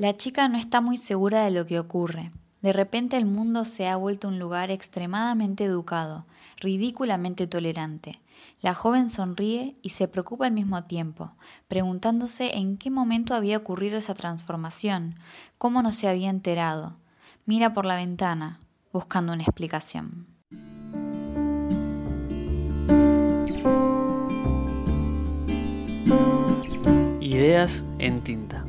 La chica no está muy segura de lo que ocurre. De repente el mundo se ha vuelto un lugar extremadamente educado, ridículamente tolerante. La joven sonríe y se preocupa al mismo tiempo, preguntándose en qué momento había ocurrido esa transformación, cómo no se había enterado. Mira por la ventana, buscando una explicación. Ideas en tinta.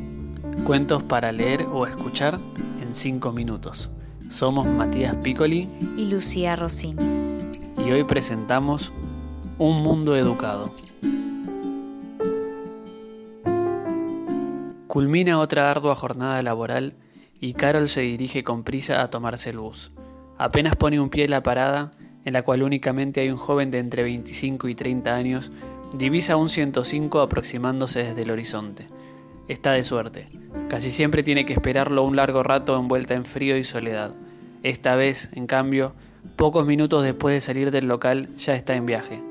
Cuentos para leer o escuchar en 5 minutos. Somos Matías Piccoli y Lucía Rossini. Y hoy presentamos Un Mundo Educado. Culmina otra ardua jornada laboral y Carol se dirige con prisa a tomarse el bus. Apenas pone un pie en la parada, en la cual únicamente hay un joven de entre 25 y 30 años, divisa un 105 aproximándose desde el horizonte. Está de suerte. Casi siempre tiene que esperarlo un largo rato envuelta en frío y soledad. Esta vez, en cambio, pocos minutos después de salir del local, ya está en viaje.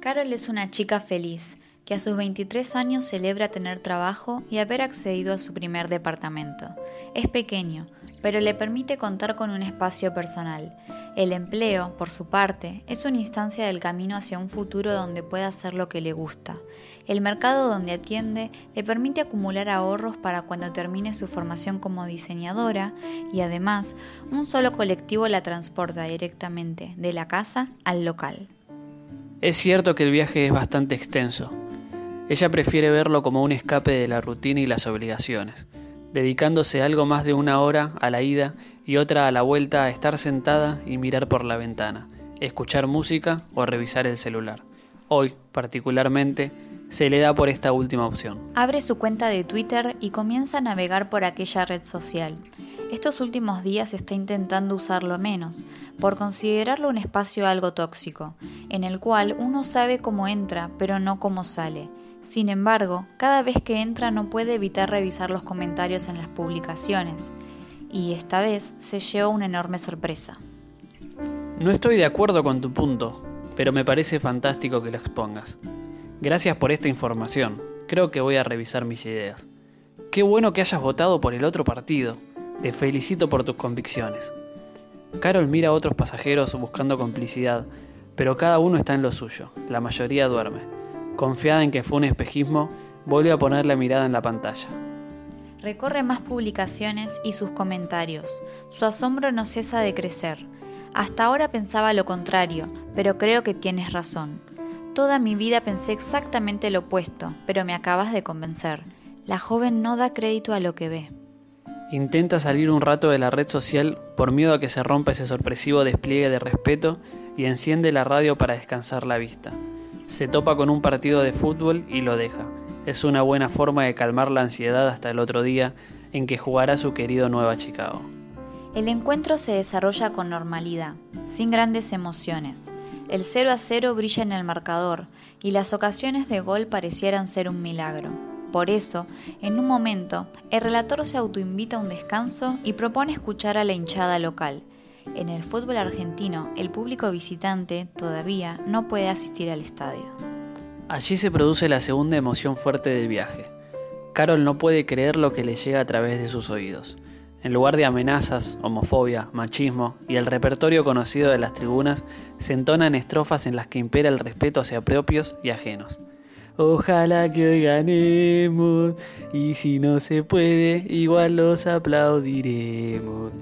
Carol es una chica feliz, que a sus 23 años celebra tener trabajo y haber accedido a su primer departamento. Es pequeño, pero le permite contar con un espacio personal. El empleo, por su parte, es una instancia del camino hacia un futuro donde pueda hacer lo que le gusta. El mercado donde atiende le permite acumular ahorros para cuando termine su formación como diseñadora y además un solo colectivo la transporta directamente de la casa al local. Es cierto que el viaje es bastante extenso, ella prefiere verlo como un escape de la rutina y las obligaciones, dedicándose algo más de una hora a la ida y otra a la vuelta a estar sentada y mirar por la ventana, escuchar música o revisar el celular. Hoy, particularmente, se le da por esta última opción. Abre su cuenta de Twitter y comienza a navegar por aquella red social. Estos últimos días está intentando usarlo menos, por considerarlo un espacio algo tóxico, en el cual uno sabe cómo entra, pero no cómo sale sin embargo, cada vez que entra no puede evitar revisar los comentarios en las publicaciones, y esta vez se llevó una enorme sorpresa. No estoy de acuerdo con tu punto, pero me parece fantástico que lo expongas. Gracias por esta información, creo que voy a revisar mis ideas. Qué bueno que hayas votado por el otro partido, te felicito por tus convicciones. Carol mira a otros pasajeros buscando complicidad, pero cada uno está en lo suyo, la mayoría duerme. Confiada en que fue un espejismo, volvió a poner la mirada en la pantalla. Recorre más publicaciones y sus comentarios. Su asombro no cesa de crecer. Hasta ahora pensaba lo contrario, pero creo que tienes razón. Toda mi vida pensé exactamente lo opuesto, pero me acabas de convencer. La joven no da crédito a lo que ve. Intenta salir un rato de la red social por miedo a que se rompa ese sorpresivo despliegue de respeto y enciende la radio para descansar la vista. Se topa con un partido de fútbol y lo deja. Es una buena forma de calmar la ansiedad hasta el otro día en que jugará su querido Nueva Chicago. El encuentro se desarrolla con normalidad, sin grandes emociones. El 0 a 0 brilla en el marcador y las ocasiones de gol parecieran ser un milagro. Por eso, en un momento, el relator se autoinvita a un descanso y propone escuchar a la hinchada local, en el fútbol argentino, el público visitante todavía no puede asistir al estadio. Allí se produce la segunda emoción fuerte del viaje. Carol no puede creer lo que le llega a través de sus oídos. En lugar de amenazas, homofobia, machismo y el repertorio conocido de las tribunas, se entonan estrofas en las que impera el respeto hacia propios y ajenos. Ojalá que hoy ganemos, y si no se puede, igual los aplaudiremos.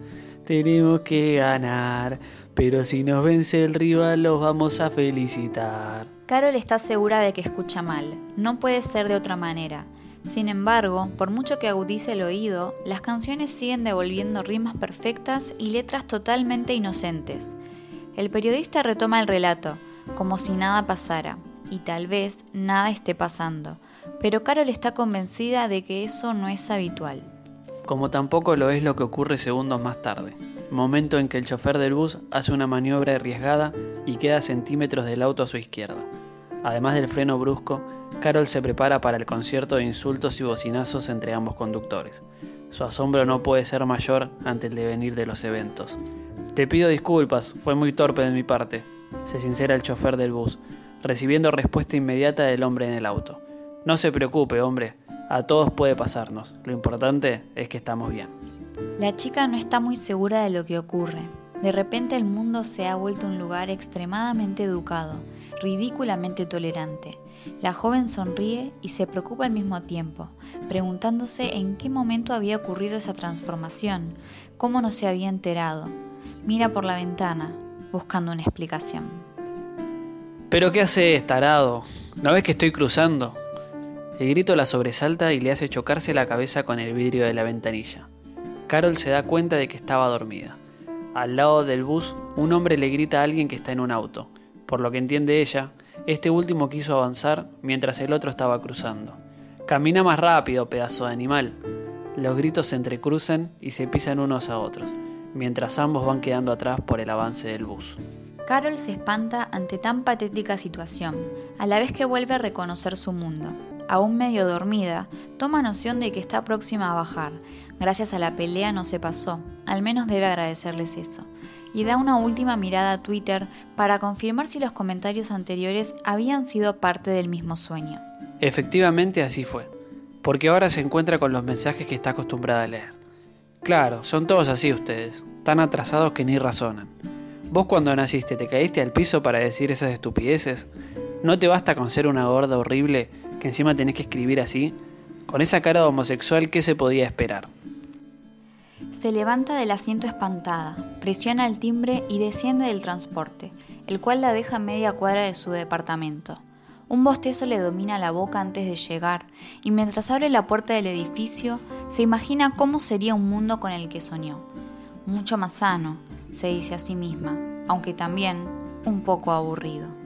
Tenemos que ganar, pero si nos vence el rival los vamos a felicitar. Carol está segura de que escucha mal, no puede ser de otra manera. Sin embargo, por mucho que agudice el oído, las canciones siguen devolviendo rimas perfectas y letras totalmente inocentes. El periodista retoma el relato, como si nada pasara, y tal vez nada esté pasando, pero Carol está convencida de que eso no es habitual como tampoco lo es lo que ocurre segundos más tarde, momento en que el chofer del bus hace una maniobra arriesgada y queda centímetros del auto a su izquierda. Además del freno brusco, Carol se prepara para el concierto de insultos y bocinazos entre ambos conductores. Su asombro no puede ser mayor ante el devenir de los eventos. Te pido disculpas, fue muy torpe de mi parte, se sincera el chofer del bus, recibiendo respuesta inmediata del hombre en el auto. No se preocupe, hombre, A todos puede pasarnos. Lo importante es que estamos bien. La chica no está muy segura de lo que ocurre. De repente el mundo se ha vuelto un lugar extremadamente educado, ridículamente tolerante. La joven sonríe y se preocupa al mismo tiempo, preguntándose en qué momento había ocurrido esa transformación, cómo no se había enterado. Mira por la ventana, buscando una explicación. ¿Pero qué hace, tarado? ¿No ves que estoy cruzando? El grito la sobresalta y le hace chocarse la cabeza con el vidrio de la ventanilla. Carol se da cuenta de que estaba dormida. Al lado del bus, un hombre le grita a alguien que está en un auto. Por lo que entiende ella, este último quiso avanzar mientras el otro estaba cruzando. Camina más rápido, pedazo de animal. Los gritos se entrecruzan y se pisan unos a otros, mientras ambos van quedando atrás por el avance del bus. Carol se espanta ante tan patética situación, a la vez que vuelve a reconocer su mundo. Aún medio dormida, toma noción de que está próxima a bajar. Gracias a la pelea no se pasó, al menos debe agradecerles eso. Y da una última mirada a Twitter para confirmar si los comentarios anteriores habían sido parte del mismo sueño. Efectivamente así fue, porque ahora se encuentra con los mensajes que está acostumbrada a leer. Claro, son todos así ustedes, tan atrasados que ni razonan. Vos cuando naciste te caíste al piso para decir esas estupideces. ¿No te basta con ser una gorda horrible que encima tenés que escribir así? Con esa cara de homosexual, ¿qué se podía esperar? Se levanta del asiento espantada, presiona el timbre y desciende del transporte, el cual la deja a media cuadra de su departamento. Un bostezo le domina la boca antes de llegar, y mientras abre la puerta del edificio, se imagina cómo sería un mundo con el que soñó. Mucho más sano, se dice a sí misma, aunque también un poco aburrido.